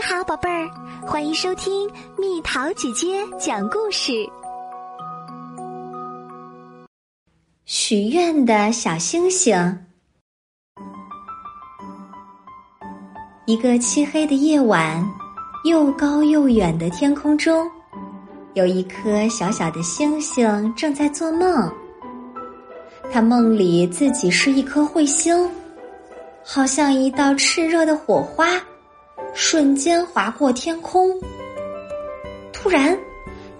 你好，宝贝儿，欢迎收听蜜桃姐姐讲故事。许愿的小星星。一个漆黑的夜晚，又高又远的天空中，有一颗小小的星星正在做梦。他梦里自己是一颗彗星，好像一道炽热的火花。瞬间划过天空，突然，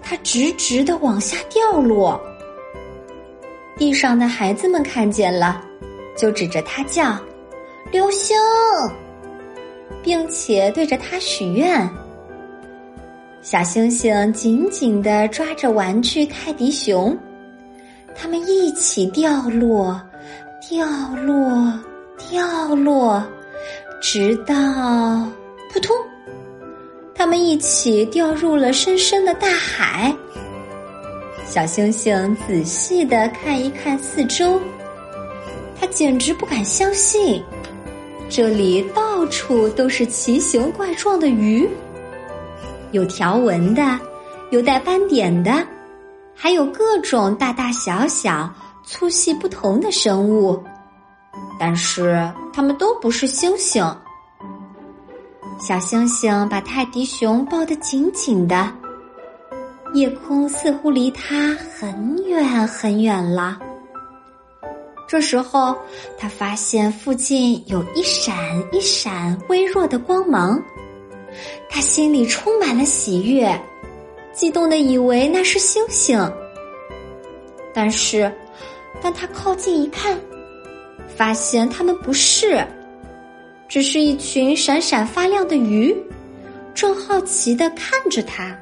它直直的往下掉落。地上的孩子们看见了，就指着它叫“流星”，并且对着它许愿。小星星紧紧的抓着玩具泰迪熊，它们一起掉落，掉落，掉落，直到。扑通！他们一起掉入了深深的大海。小星星仔细的看一看四周，他简直不敢相信，这里到处都是奇形怪状的鱼，有条纹的，有带斑点的，还有各种大大小小、粗细不同的生物，但是它们都不是星星。小星星把泰迪熊抱得紧紧的，夜空似乎离它很远很远了。这时候，他发现附近有一闪一闪微弱的光芒，他心里充满了喜悦，激动的以为那是星星。但是，当他靠近一看，发现它们不是。只是一群闪闪发亮的鱼，正好奇的看着它。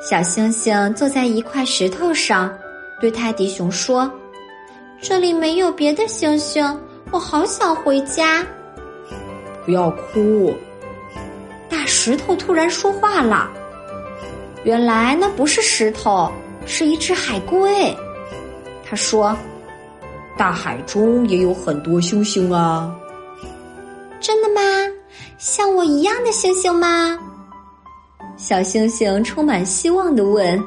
小星星坐在一块石头上，对泰迪熊说：“这里没有别的星星，我好想回家。”不要哭！大石头突然说话了。原来那不是石头，是一只海龟。他说。大海中也有很多星星啊！真的吗？像我一样的星星吗？小星星充满希望的问。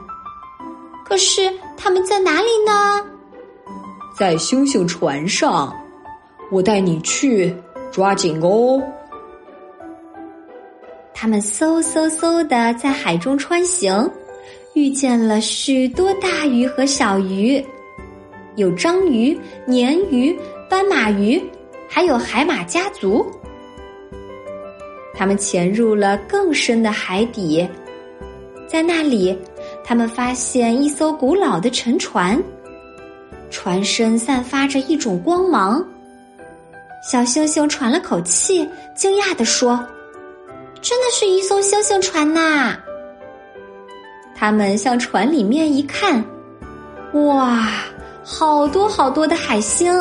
可是他们在哪里呢？在星星船上，我带你去，抓紧哦！他们嗖嗖嗖的在海中穿行，遇见了许多大鱼和小鱼。有章鱼、鲶鱼、斑马鱼，还有海马家族。他们潜入了更深的海底，在那里，他们发现一艘古老的沉船，船身散发着一种光芒。小星星喘了口气，惊讶地说：“真的是一艘星星船呐！”他们向船里面一看，哇！好多好多的海星，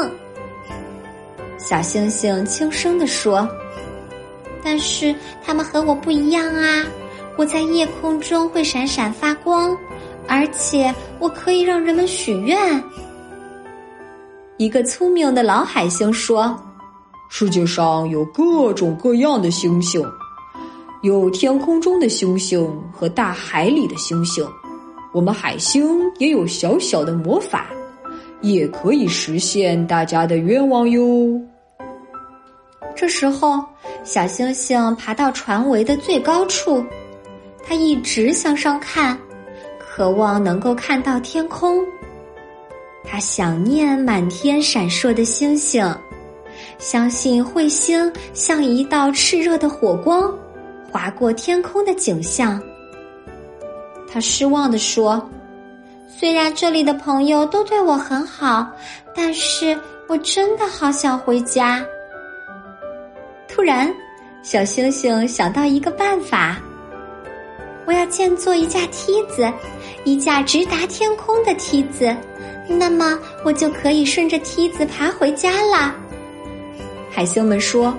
小星星轻声地说：“但是它们和我不一样啊！我在夜空中会闪闪发光，而且我可以让人们许愿。”一个聪明的老海星说：“世界上有各种各样的星星，有天空中的星星和大海里的星星，我们海星也有小小的魔法。”也可以实现大家的愿望哟。这时候，小星星爬到船尾的最高处，它一直向上看，渴望能够看到天空。他想念满天闪烁的星星，相信彗星像一道炽热的火光划过天空的景象。他失望地说。虽然这里的朋友都对我很好，但是我真的好想回家。突然，小星星想到一个办法：我要建做一架梯子，一架直达天空的梯子，那么我就可以顺着梯子爬回家了。海星们说：“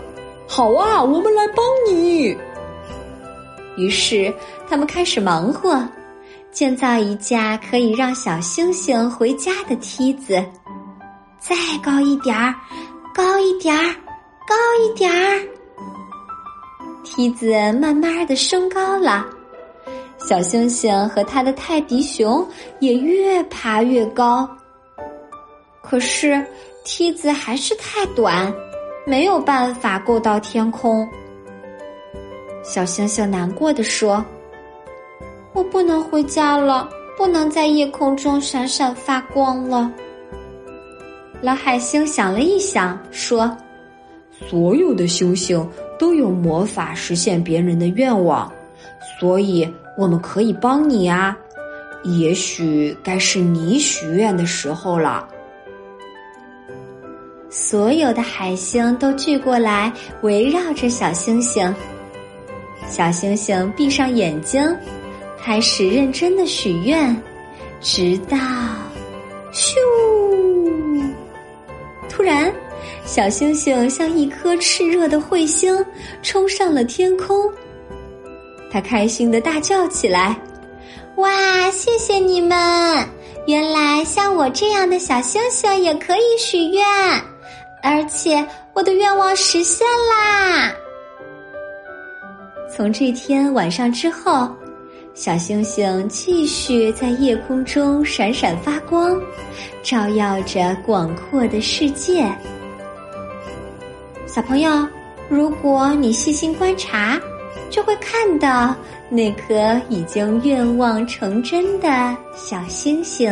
好啊，我们来帮你。”于是，他们开始忙活。建造一架可以让小星星回家的梯子，再高一点儿，高一点儿，高一点儿。梯子慢慢的升高了，小星星和他的泰迪熊也越爬越高。可是梯子还是太短，没有办法够到天空。小星星难过的说：“我不能回家了，不能在夜空中闪闪发光了。”老海星想了一想，说：“所有的星星都有魔法实现别人的愿望，所以我们可以帮你啊。也许该是你许愿的时候了。”所有的海星都聚过来，围绕着小星星。小星星闭上眼睛，开始认真的许愿，直到，咻！突然，小星星像一颗炽热的彗星，冲上了天空。他开心的大叫起来：“哇！谢谢你们！原来像我这样的小星星也可以许愿，而且我的愿望实现啦！”从这天晚上之后，小星星继续在夜空中闪闪发光，照耀着广阔的世界。小朋友，如果你细心观察，就会看到那颗已经愿望成真的小星星。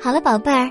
好了，宝贝儿，